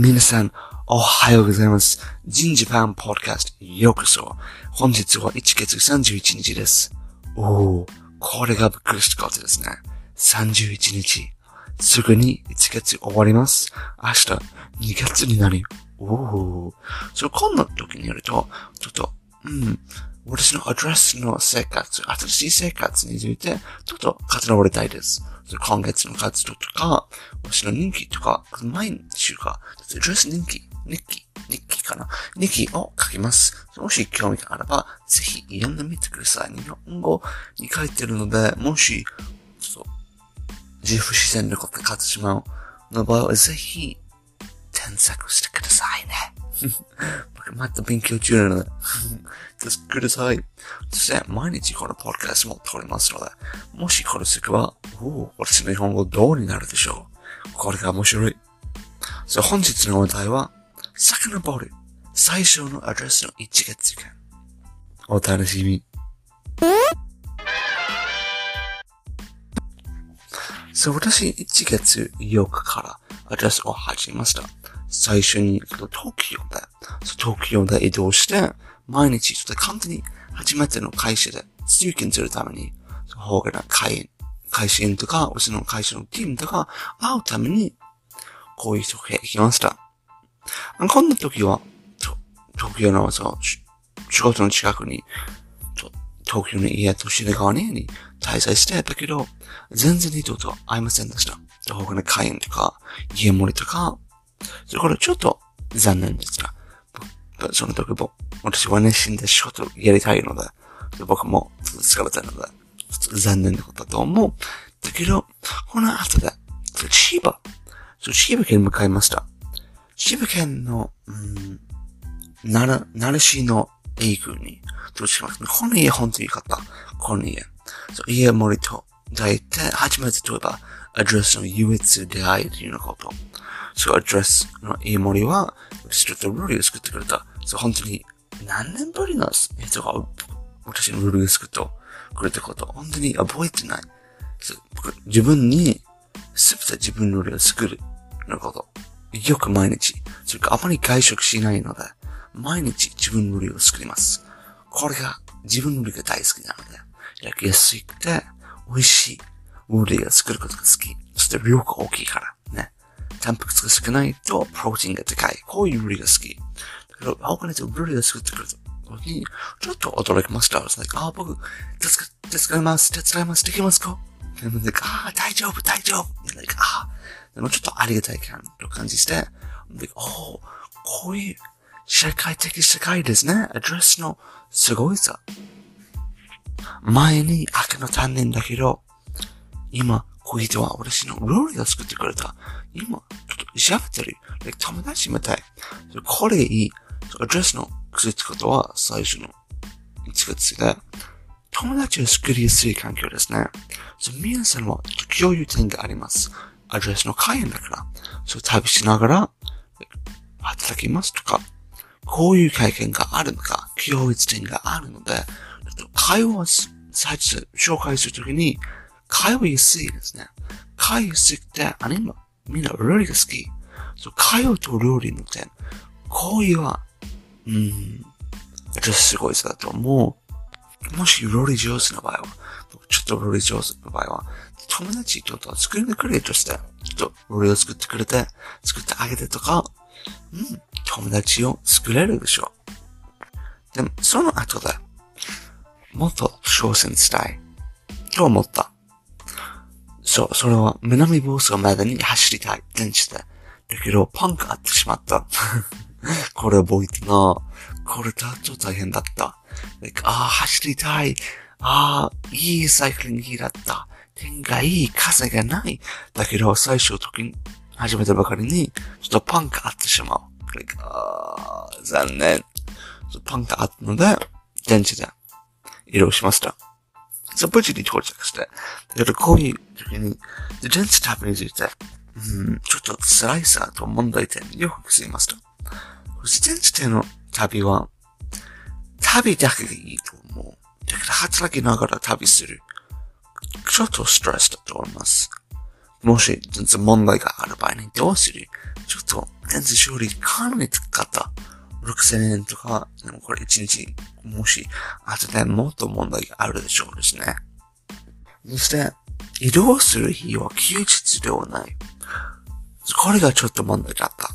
皆さん、おはようございます。ジンジパンポッドキャストようこそ。本日は1月31日です。おー、これがびっくりしたことですね。31日。すぐに1月終わります。明日2月になり、おー。そう、こんな時にやると、ちょっと、うん、私のアドレスの生活、新しい生活について、ちょっと語りたいです。今月の活動とか、私の人気とか、毎週か、アドレス人気、日記、日記かな？日記を書きます。もし興味があれば、ぜひ読んでみてください。日本語に書いてるので、もし、ちょっと、自負自然なこと書いてしまうの場合は、ぜひ、添削してくださいね。また勉強中なので、してください。そして、毎日このポッドキャスも撮りますので、もしこれすれば、おお、私の日本語どうになるでしょう。これが面白い。そう、本日のお題は、遡る最初のアドレスの1月間。お楽しみ。そう、私、1月8日からアドレスを始めました。最初に、東京で、東京で移動して、毎日、ちょっと簡単に、初めての会社で、通勤するために、そう他の会員、会社員とか、うちの会社のチームとか、会うために、こういう人が行きました。こんな時は、東京のそう仕事の近くに、東京の家と品川にに滞在してたけど、全然人と会いませんでした。他の会員とか、家盛りとか、それからちょっと残念でした。ぼその時も、私は熱心で仕事をやりたいので、僕も疲れたので、残念なことだと思う。だけど、この後で、千葉、千葉県に向かいました。千葉県の、うん、奈良、奈良市の英宮に、どうしますこの家本当に良かった。この家。そう家盛りと、抱いて、初めて例えば、アドレスの優越出会いというようなこと。そう、アドレスの家盛りは、ちょっとルールを作ってくれた。そう、本当に、何年ぶりの人が、私のルールを作ってくれたこと、本当に覚えてない。そう自分に、すべて自分のルールを作るのこと。よく毎日、それかあまり外食しないので、毎日自分の料理を作ります。これが自分の料理が大好きなので、焼きやすくて美味しい料理を作ることが好き。そして量が大きいから。タンパク質が少ないとプロテインが高い。こういう料理が好き。だけど、他の人料理を作ってくれた時に、ちょっと驚きました。like, あ、僕、手伝手伝います。手伝います。できますか？でも、like, あ、大丈夫、大丈夫。like, あ、でもちょっとありがたい感と感じして、でおお、こういう社会的世界ですね。アドレスのすごいさ。前に赤の担任だけど、今、こういう人は私の料理を作ってくれた。今、ちょっと喋ってる。友達みたい。これがいい。アドレスの癖ってことは最初の1月で、友達を作りやすい環境ですね。そう皆さんは共有点があります。アドレスの会員だから、そう旅しながら働きますとか、こういう経験があるのか、共通点があるので、会話を最初紹介するときに、会話やすいですね。会話やすくて、あれ今、みんな料理が好き。そう会話と料理の点、こういうは、うん、私すごいさだと思う。もし料理上手な場合は、ちょっと料理上手な場合は、友達ちょっと作りくれとして、ちょっと料理を作ってくれて、作ってあげてとか、うん、友達を作れるでしょう。でも、その後で、もっと挑戦したい。と思った。そう、それは南房総までに走りたい。電池で。だけど、パンクあってしまった。これ覚えてな。これだと大変だった。like, ああ、走りたい。ああ、いいサイクリング日だった。天がいい、風がない。だけど、最初時に始めたばかりに、ちょっとパンクあってしまう。like, ああ、残念。パンクあったので、電池で移動しました。そう、無事に到着して。だけど、こういう時に、で電池旅について、うん、ちょっと辛いさと問題点によく気づきました。自転車での旅は、旅だけがいいと思う。だけど働きながら旅する。ちょっとストレスだと思います。もし全然問題がある場合にどうするちょっと、電子処理かなり高かった。6000円とか、でもこれ1日、もし、後でもっと問題があるでしょうですね。そして、移動する日は休日ではない。これがちょっと問題だった。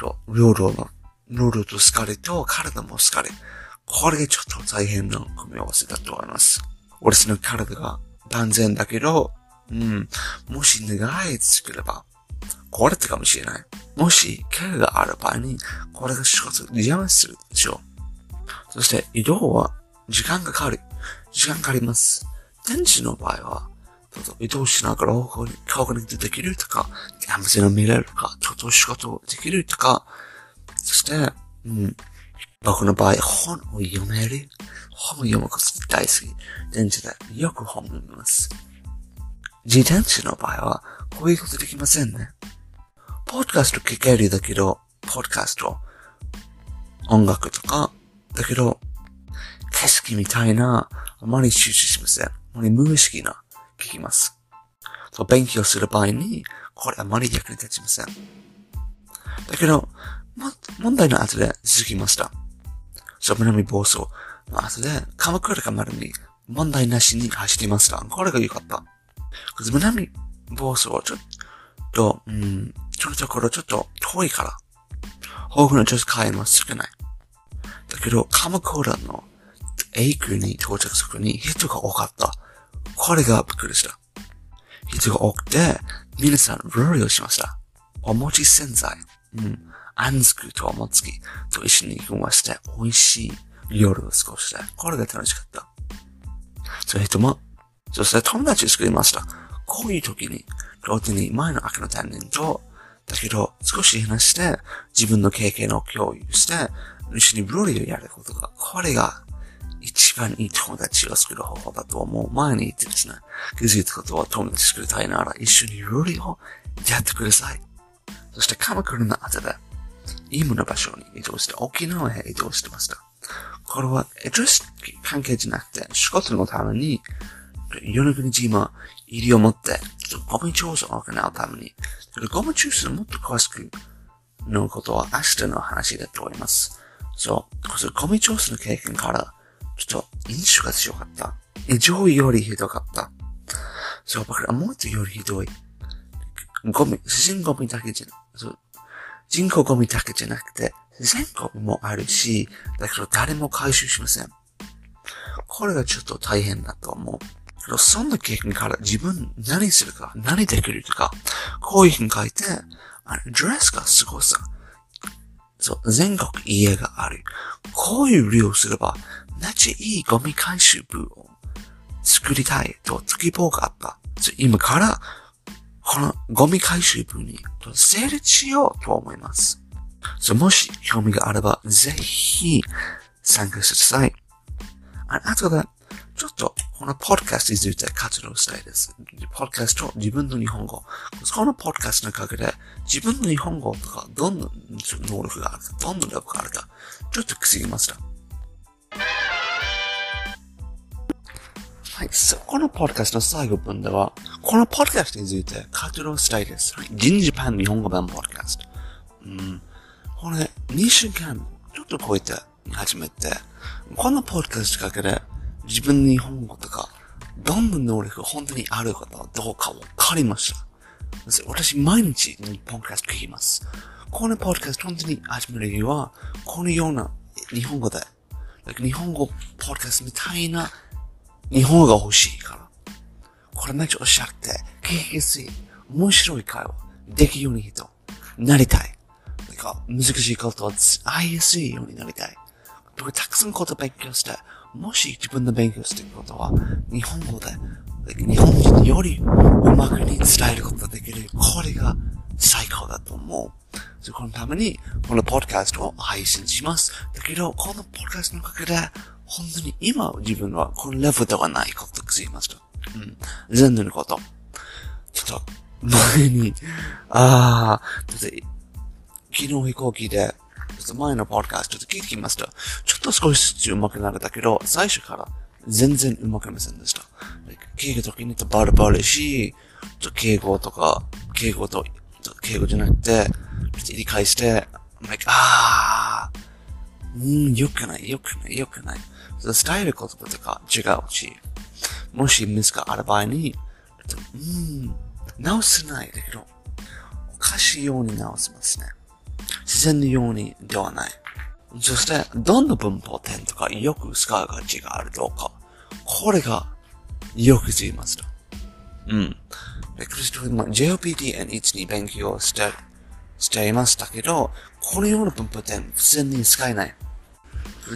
と、領土の、領土と疲れと体も疲れ。これがちょっと大変な組み合わせだと思います。私の体が万全だけど、うん、もし長い作れば、壊れたかもしれない。もし、怪我がある場合に、これが仕事邪魔するでしょう。そして、移動は時間がかかる。時間かかります。電池の場合は、移動しながら方向に、顔ができるとか、キャンプスを見れるとか、ちょっと仕事をできるとか、そして、うん、僕の場合、本を読める。本を読むこと大好き。電池でよく本を読みます。自転車の場合は、こういうことできませんね。ポッドキャスト聞けるだけど、ポッドキャスト、音楽とか、だけど、景色みたいな、あまり集中しません。あまり無意識な、聞きます。と勉強する場合に、これあまり役に立ちません。だけど、も、問題の後で続きました。そう、南暴走の後で、鎌倉がまるに問題なしに走りました。これが良かった。南暴走はちょっと、うん、ちょっところちょっと遠いから、豊富な女子会も少ない。だけど、鎌倉のエ区に到着するに人が多かった。これがびっくりした。人が多くて、皆さん料理をしました。お餅洗剤、うん、あんずくとおもつきと一緒に組まして、美味しい料理を過ごして、これが楽しかった。それとも、そして友達を作りました。こういう時に、両手に前の赤の担任と、だけど、少し話して、自分の経験を共有して、一緒に料理をやることが、これが一番いい友達を作る方法だと思う。前に言ってですね、気づいたことは友達作りたいなら一緒に料理をやってください。そして鎌倉の後で、今の場所に移動して沖縄へ移動してました。これは、エドレス関係じゃなくて、仕事のために、与那国島入りを持って、ゴミ調査を行うために、ゴミ調査をもっと詳しくのことは明日の話だと思います。そう、ゴミ調査の経験から、ちょっと印象が強かった。上位よりひどかった。そう、僕らもっとよりひどい。ゴミ、自然ゴミだけじゃ、そう、人工ゴミだけじゃなくて、自然ゴミもあるし、だけど誰も回収しません。これがちょっと大変だと思う。そんな経験から自分何するか、何できるとか、こういうふうに書いて、あの、ドレスがすごさ。そう、全国家がある。こういう利用すれば、なちいいゴミ回収部を作りたいと希望があった。今から、このゴミ回収部に成立しようと思います。そうもし興味があれば、ぜひ参加してください。あとで、ちょっと、このポッドキャストについて活動したいです。ポッドキャスト、自分の日本語。このポッドキャストのおかげで、自分の日本語とか、どんな能力があるか、どんな能力があるか、ちょっとくすぎました。はい。そこのポッドキャストの最後分では、このポッドキャストについて活動したいです。人事パン日本語版ポッドキャスト。うん。これ、2週間、ちょっと超えて始めて、このポッドキャストかけで、自分の日本語とか、どんな能力が本当にあるかどうかわかりました。私、毎日日本キャスト聞きます。このポッドキャスト本当に始める理由は、このような日本語で、日本語ポッドキャストみたいな日本語が欲しいから。これめっちゃおっしゃって、聞きやすい、面白い会話、できるように人、なりたい。なんか、難しいことを会いやすいようになりたい。僕たくさんこと勉強して、もし自分の勉強していることは、日本語で、日本人よりうまくに伝えることができる。これが最高だと思う。そこのために、このポッドキャストを配信します。だけど、このポッドキャストのおかげで、本当に今自分はこのレベルではないことを気づきました。うん。全然のこと。ちょっと、前に、ああ、昨日飛行機で、前のポッドキャストちょっと聞いてきました。ちょっと少しずつ上手くなれたけど、最初から全然上手くなませんでした。聞くときにバルバルし、ちょ敬語とか、敬語と、敬語じゃなくて、理解して、like, あー、うん、良くない、良くない、良くない。伝える言葉とか違うし、もしミスがある場合に、うん、直せないだけど、おかしいように直せますね。然のようにではない。そして、どんな文法点とかよく使うが違うどうか。これがよく言いますと。うん。で、クリストフも JOPTN1 に勉強して、していましたけど、このような文法点普通に使えない。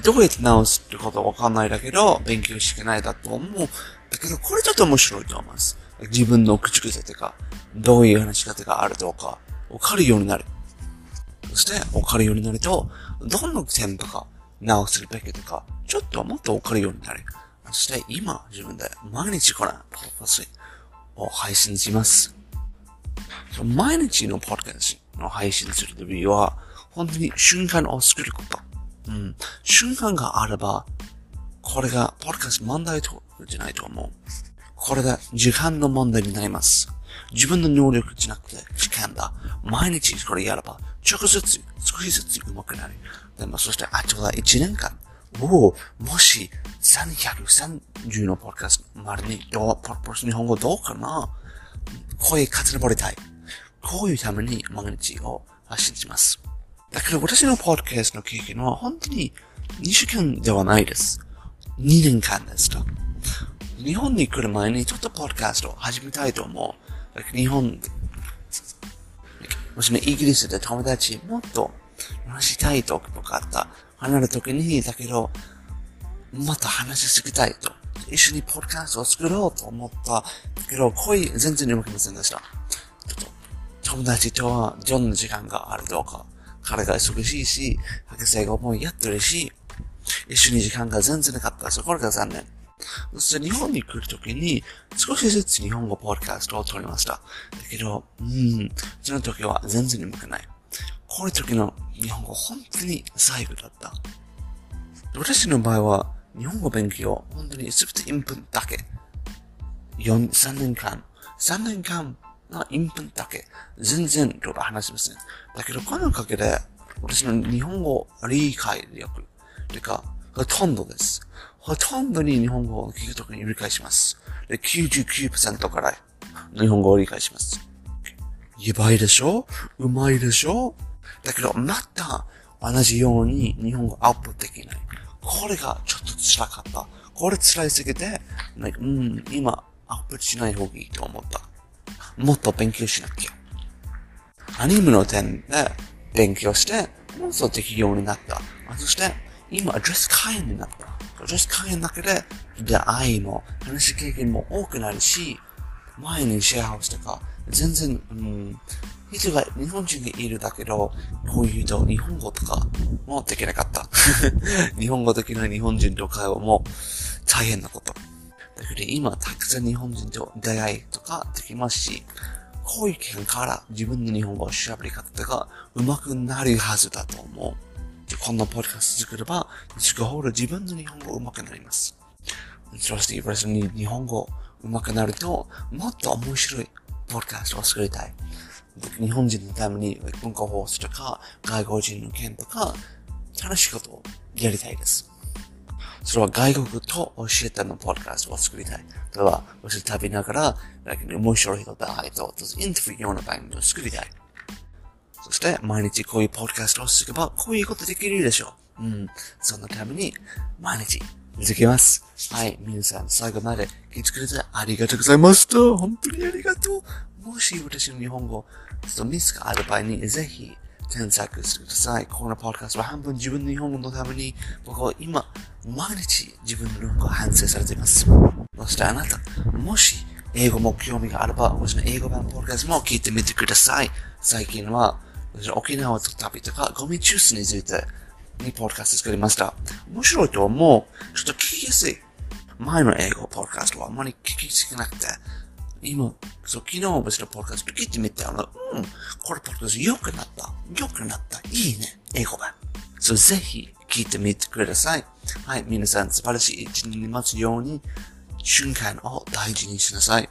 どうやって直すってことわかんないだけど、勉強してないだと思う。だけど、これちょっと面白いと思います。自分の口癖とか、どういう話し方があるとか、わかるようになる。そして、わかるようになると、どんな点とか直すべきとか、ちょっともっとわかるようになる。そして今、自分で毎日このポッドキャストを配信します。毎日のポッドキャストの配信するときは、本当に瞬間を作ること。うん。瞬間があれば、これがポッドキャスト問題とじゃないと思う。これが時間の問題になります。自分の能力じゃなくて時間だ。毎日これやれば、ちょっとずつ、少しずつ上手くなる。でも、そして、あとは1年間。おお、もし、330のポッドキャスト、まるに、ポッド日本語どうかな声勝ち登りたい。こういうために毎日を発信します。だけど私のポッドキャストの経験は本当に2週間ではないです。2年間ですと。日本に来る前にちょっとポッドキャストを始めたいと思う。日本、もしね、イギリスで友達もっと話したいとかあった。離れる時に、だけど、もっと話しすぎたいと。一緒にポッドキャストを作ろうと思った。だけど、声全然動きませんでした。ちょっと、友達とはどんな時間があるどうか。彼が忙しいし、博士が思いやってるし、一緒に時間が全然なかった。そこが残念。そして日本に来るときに、少しずつ日本語ポッドキャストを撮りました。だけど、うん、その時は全然眠くない。こういう時の日本語本当に最後だった。私の場合は、日本語勉強、本当にすべてインプンだけ。4、3年間、3年間のインプンだけ。全然、ちょっと話しません。だけど、このおかげで、私の日本語理解力、てか、ほとんどです。ほとんどに日本語を聞くときに理解します。で、99%から日本語を理解します。やばいでしょ？うまいでしょ？だけど、また、同じように日本語アップできない。これがちょっと辛かった。これ辛いすぎて、like、うん、今、アップしない方がいいと思った。もっと勉強しなきゃ。アニメの点で勉強して、もっとできるようになった。そして、今、アドレス会員になった。アドレス会員だけで、出会いも、話し経験も多くなるし、前にシェアハウスとか、全然、うん、人が、日本人がいるだけど、こういうと日本語とかもできなかった。日本語できない日本人と会話も大変なこと。だけど今、たくさん日本人と出会いとかできますし、こういう経験から自分の日本語を調べり方とか上手くなるはずだと思う。こんなポッドキャスト作れば、作るほど自分の日本語上手くなります。そして、に日本語上手くなると、もっと面白いポッドキャストを作りたい。日本人のために文化放送とか、外国人の件とか、楽しいことをやりたいです。それは外国と教えたのポッドキャストを作りたい。それは、教え旅ながら、面白い人と会いと、インタビューような番組を作りたい。そして、毎日こういうポッドキャストをすれば、こういうことできるでしょう。うん。そのために、毎日、続けます。はい。皆さん、最後まで聞いてくれてありがとうございました。本当にありがとう。もし私の日本語、ちょっとミスがある場合に、ぜひ、添削してください。このポッドキャストは半分自分の日本語のために、僕は今、毎日自分の日本語を反省されています。そしてあなた、もし、英語も興味があれば、私の英語版のポッドキャストも聞いてみてください。最近は、沖縄と旅とかゴミチュースについてにポッドキャスト作りました。面白いと思う。ちょっと聞きやすい。前の英語ポッドキャストはあんまり聞きすぎなくて、今、そう、昨日別のポッドキャスト聞いてみて、あの、うん、これポッドキャスト良くなった。良くなった。いいね。英語版。そう、ぜひ聞いてみてください。はい、皆さん素晴らしい一日に待つように、瞬間を大事にしなさい。